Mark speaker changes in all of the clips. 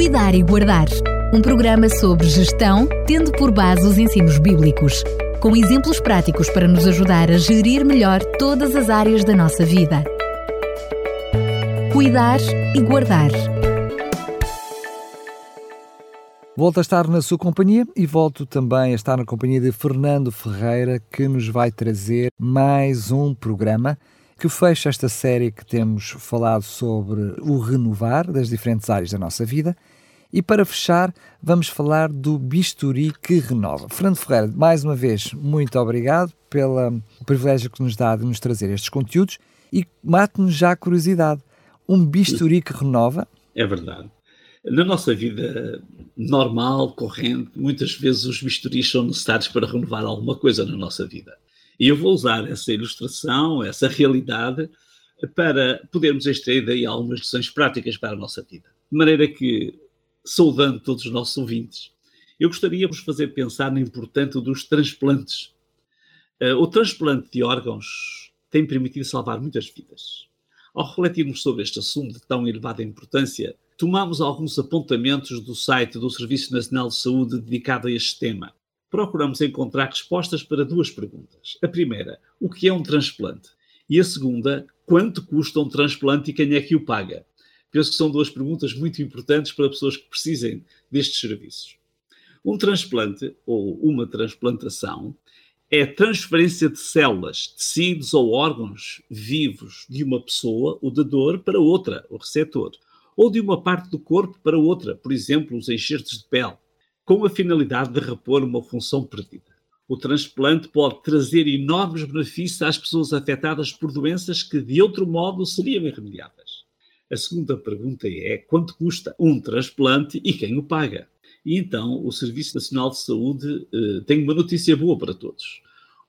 Speaker 1: Cuidar e Guardar. Um programa sobre gestão, tendo por base os ensinos bíblicos, com exemplos práticos para nos ajudar a gerir melhor todas as áreas da nossa vida. Cuidar e Guardar.
Speaker 2: Volto a estar na sua companhia e volto também a estar na companhia de Fernando Ferreira, que nos vai trazer mais um programa que fecha esta série que temos falado sobre o renovar das diferentes áreas da nossa vida. E para fechar, vamos falar do bisturi que renova. Fernando Ferreira, mais uma vez, muito obrigado pelo privilégio que nos dá de nos trazer estes conteúdos e mate-nos já a curiosidade. Um bisturi que renova?
Speaker 3: É verdade. Na nossa vida normal, corrente, muitas vezes os bisturis são necessários para renovar alguma coisa na nossa vida. E eu vou usar essa ilustração, essa realidade, para podermos extrair daí algumas lições práticas para a nossa vida. De maneira que, saudando todos os nossos ouvintes, eu gostaria de vos fazer pensar na importância dos transplantes. Uh, o transplante de órgãos tem permitido salvar muitas vidas. Ao refletirmos sobre este assunto de tão elevada importância, tomamos alguns apontamentos do site do Serviço Nacional de Saúde dedicado a este tema procuramos encontrar respostas para duas perguntas. A primeira, o que é um transplante? E a segunda, quanto custa um transplante e quem é que o paga? Penso que são duas perguntas muito importantes para pessoas que precisem destes serviços. Um transplante, ou uma transplantação, é a transferência de células, tecidos ou órgãos vivos de uma pessoa, o dador, para outra, o receptor, ou de uma parte do corpo para outra, por exemplo, os enxertos de pele com a finalidade de repor uma função perdida. O transplante pode trazer enormes benefícios às pessoas afetadas por doenças que de outro modo seriam irremediáveis. A segunda pergunta é quanto custa um transplante e quem o paga? E então o Serviço Nacional de Saúde eh, tem uma notícia boa para todos.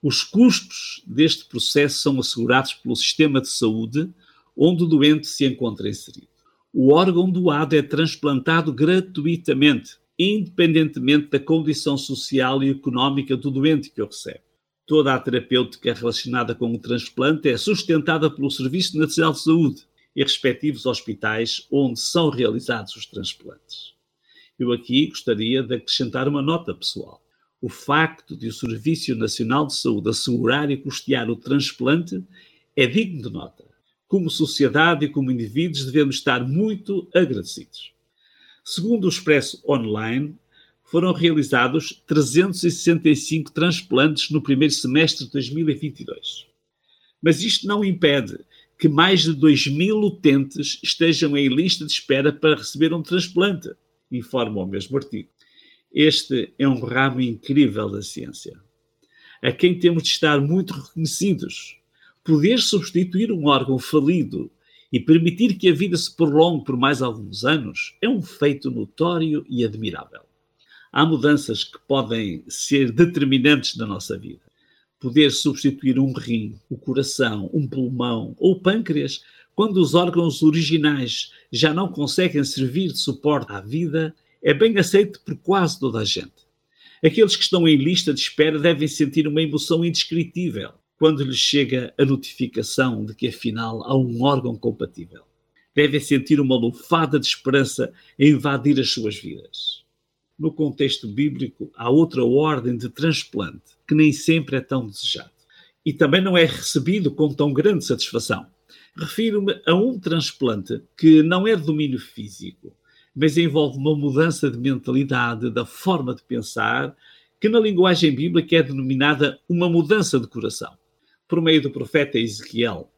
Speaker 3: Os custos deste processo são assegurados pelo sistema de saúde onde o doente se encontra inserido. O órgão doado é transplantado gratuitamente independentemente da condição social e económica do doente que o recebe. Toda a terapêutica relacionada com o transplante é sustentada pelo Serviço Nacional de Saúde e respectivos hospitais onde são realizados os transplantes. Eu aqui gostaria de acrescentar uma nota pessoal. O facto de o Serviço Nacional de Saúde assegurar e custear o transplante é digno de nota. Como sociedade e como indivíduos devemos estar muito agradecidos. Segundo o Expresso Online, foram realizados 365 transplantes no primeiro semestre de 2022. Mas isto não impede que mais de 2 mil utentes estejam em lista de espera para receber um transplante, informa o mesmo artigo. Este é um ramo incrível da ciência, a quem temos de estar muito reconhecidos. Poder substituir um órgão falido e permitir que a vida se prolongue por mais alguns anos é um feito notório e admirável. Há mudanças que podem ser determinantes na nossa vida. Poder substituir um rim, o coração, um pulmão ou o pâncreas, quando os órgãos originais já não conseguem servir de suporte à vida, é bem aceito por quase toda a gente. Aqueles que estão em lista de espera devem sentir uma emoção indescritível quando lhes chega a notificação de que afinal há um órgão compatível. Devem sentir uma lufada de esperança a invadir as suas vidas. No contexto bíblico, há outra ordem de transplante que nem sempre é tão desejado e também não é recebido com tão grande satisfação. Refiro-me a um transplante que não é de domínio físico, mas envolve uma mudança de mentalidade, da forma de pensar, que na linguagem bíblica é denominada uma mudança de coração por meio do profeta Ezequiel,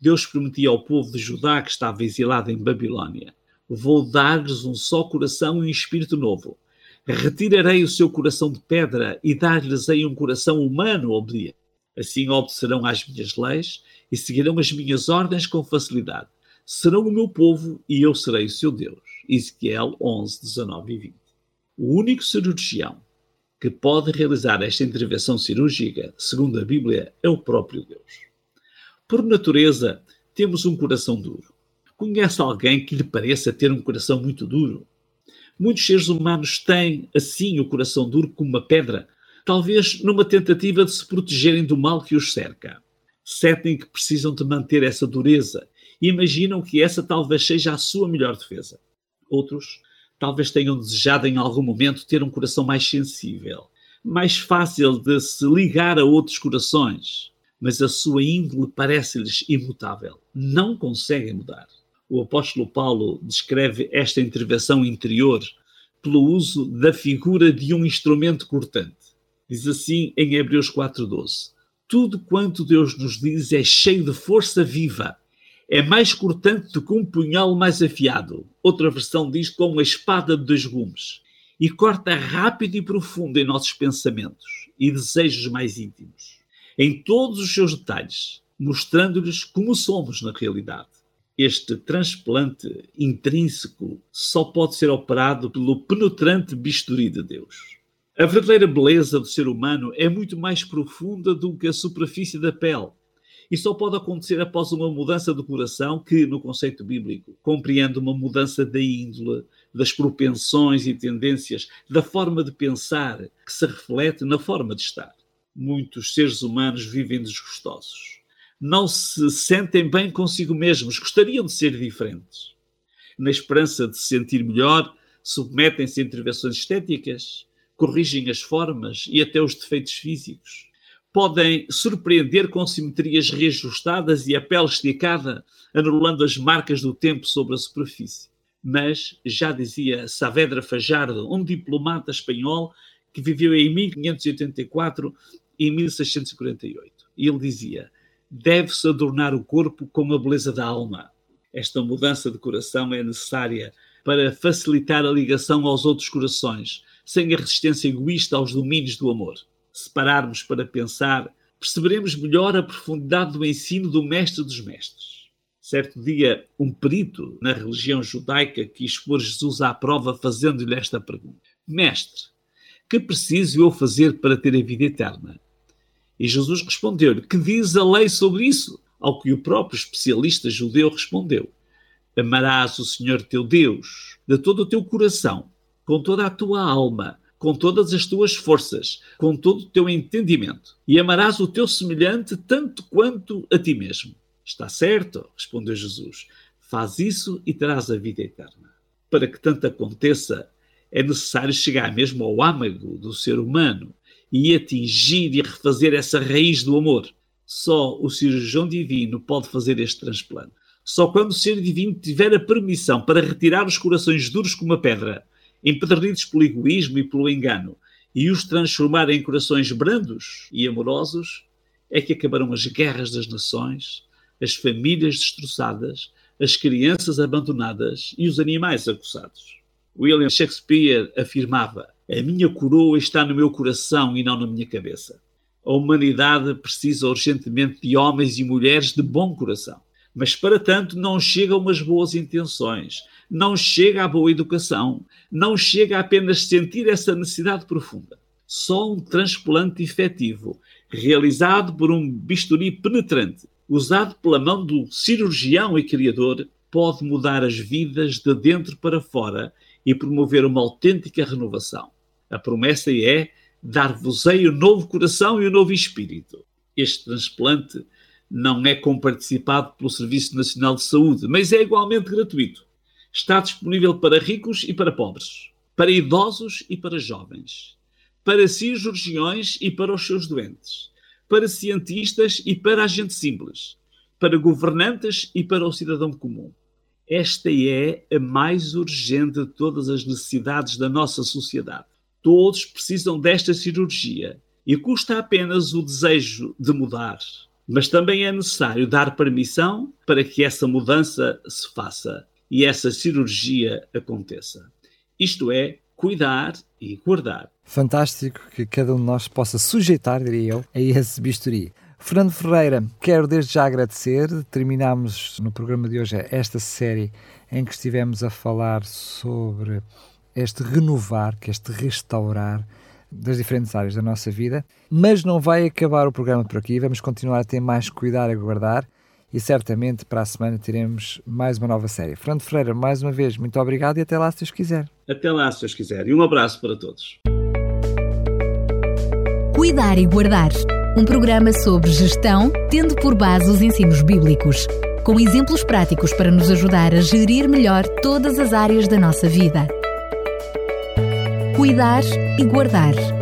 Speaker 3: Deus prometia ao povo de Judá que estava exilado em Babilônia: Vou dar-lhes um só coração e um espírito novo. Retirarei o seu coração de pedra e dar-lhes-ei um coração humano obediente. Assim obedecerão às minhas leis e seguirão as minhas ordens com facilidade. Serão o meu povo e eu serei o seu Deus. Ezequiel 11, 19 e 20. O único cirurgião que pode realizar esta intervenção cirúrgica, segundo a Bíblia, é o próprio Deus. Por natureza, temos um coração duro. Conhece alguém que lhe pareça ter um coração muito duro? Muitos seres humanos têm, assim, o coração duro como uma pedra, talvez numa tentativa de se protegerem do mal que os cerca. Sentem que precisam de manter essa dureza e imaginam que essa talvez seja a sua melhor defesa. Outros talvez tenham desejado em algum momento ter um coração mais sensível, mais fácil de se ligar a outros corações, mas a sua índole parece-lhes imutável. Não conseguem mudar. O apóstolo Paulo descreve esta intervenção interior pelo uso da figura de um instrumento cortante. Diz assim em Hebreus 4:12: Tudo quanto Deus nos diz é cheio de força viva é mais cortante do que um punhal mais afiado. Outra versão diz como uma espada de dois gumes. E corta rápido e profundo em nossos pensamentos e desejos mais íntimos, em todos os seus detalhes, mostrando-lhes como somos na realidade. Este transplante intrínseco só pode ser operado pelo penetrante bisturi de Deus. A verdadeira beleza do ser humano é muito mais profunda do que a superfície da pele e só pode acontecer após uma mudança do coração, que, no conceito bíblico, compreende uma mudança da índole, das propensões e tendências, da forma de pensar, que se reflete na forma de estar. Muitos seres humanos vivem desgostosos. Não se sentem bem consigo mesmos, gostariam de ser diferentes. Na esperança de se sentir melhor, submetem-se a intervenções estéticas, corrigem as formas e até os defeitos físicos podem surpreender com simetrias reajustadas e a pele esticada, anulando as marcas do tempo sobre a superfície. Mas, já dizia Saavedra Fajardo, um diplomata espanhol que viveu em 1584 e 1648, e ele dizia: deve-se adornar o corpo com a beleza da alma. Esta mudança de coração é necessária para facilitar a ligação aos outros corações, sem a resistência egoísta aos domínios do amor se pararmos para pensar, perceberemos melhor a profundidade do ensino do Mestre dos Mestres. Certo dia, um perito na religião judaica quis pôr Jesus à prova fazendo-lhe esta pergunta: Mestre, que preciso eu fazer para ter a vida eterna? E Jesus respondeu-lhe: Que diz a lei sobre isso? Ao que o próprio especialista judeu respondeu: Amarás o Senhor teu Deus de todo o teu coração, com toda a tua alma com todas as tuas forças, com todo o teu entendimento, e amarás o teu semelhante tanto quanto a ti mesmo. Está certo, respondeu Jesus. Faz isso e terás a vida eterna. Para que tanto aconteça, é necessário chegar mesmo ao âmago do ser humano e atingir e refazer essa raiz do amor. Só o cirurgião divino pode fazer este transplante. Só quando o ser divino tiver a permissão para retirar os corações duros como a pedra empedernidos pelo egoísmo e pelo engano, e os transformar em corações brandos e amorosos, é que acabarão as guerras das nações, as famílias destroçadas, as crianças abandonadas e os animais acossados. William Shakespeare afirmava: A minha coroa está no meu coração e não na minha cabeça. A humanidade precisa urgentemente de homens e mulheres de bom coração. Mas para tanto não chegam umas boas intenções, não chega à boa educação, não chega a apenas sentir essa necessidade profunda. Só um transplante efetivo, realizado por um bisturi penetrante, usado pela mão do cirurgião e criador, pode mudar as vidas de dentro para fora e promover uma autêntica renovação. A promessa é dar-vos-ei o um novo coração e o um novo espírito. Este transplante não é comparticipado pelo Serviço Nacional de Saúde, mas é igualmente gratuito está disponível para ricos e para pobres, para idosos e para jovens, para cirurgiões e para os seus doentes, para cientistas e para a gente simples, para governantes e para o cidadão comum. Esta é a mais urgente de todas as necessidades da nossa sociedade. Todos precisam desta cirurgia e custa apenas o desejo de mudar. Mas também é necessário dar permissão para que essa mudança se faça e essa cirurgia aconteça. Isto é, cuidar e guardar.
Speaker 2: Fantástico que cada um de nós possa sujeitar, diria eu, a esse bisturi. Fernando Ferreira, quero desde já agradecer. Terminamos no programa de hoje esta série em que estivemos a falar sobre este renovar, que este restaurar das diferentes áreas da nossa vida. Mas não vai acabar o programa por aqui. Vamos continuar a ter mais cuidar e guardar e certamente para a semana teremos mais uma nova série. Fernando Freire, mais uma vez, muito obrigado e até lá se Deus quiser.
Speaker 3: Até lá se Deus quiser e um abraço para todos.
Speaker 1: Cuidar e Guardar um programa sobre gestão, tendo por base os ensinos bíblicos, com exemplos práticos para nos ajudar a gerir melhor todas as áreas da nossa vida. Cuidar e guardar